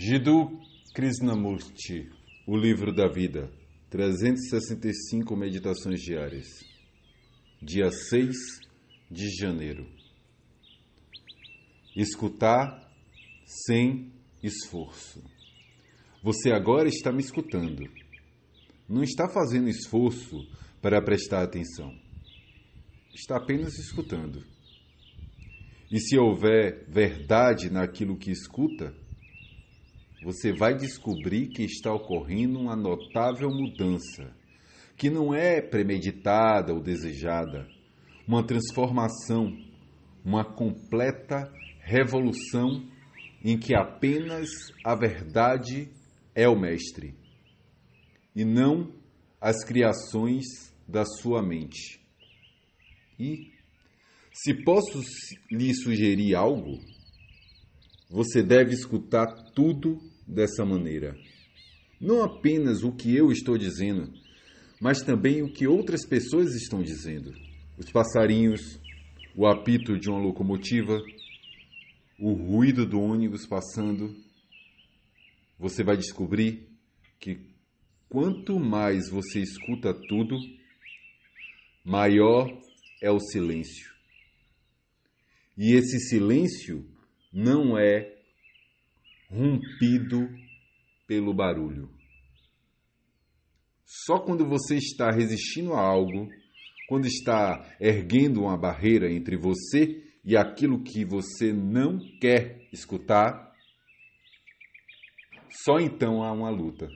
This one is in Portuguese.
Jiddu Krishnamurti, O Livro da Vida, 365 Meditações Diárias, dia 6 de janeiro. Escutar sem esforço. Você agora está me escutando. Não está fazendo esforço para prestar atenção. Está apenas escutando. E se houver verdade naquilo que escuta, você vai descobrir que está ocorrendo uma notável mudança, que não é premeditada ou desejada, uma transformação, uma completa revolução em que apenas a verdade é o mestre e não as criações da sua mente. E, se posso lhe sugerir algo, você deve escutar tudo dessa maneira. Não apenas o que eu estou dizendo, mas também o que outras pessoas estão dizendo. Os passarinhos, o apito de uma locomotiva, o ruído do ônibus passando. Você vai descobrir que quanto mais você escuta tudo, maior é o silêncio. E esse silêncio não é rompido pelo barulho. Só quando você está resistindo a algo, quando está erguendo uma barreira entre você e aquilo que você não quer escutar, só então há uma luta.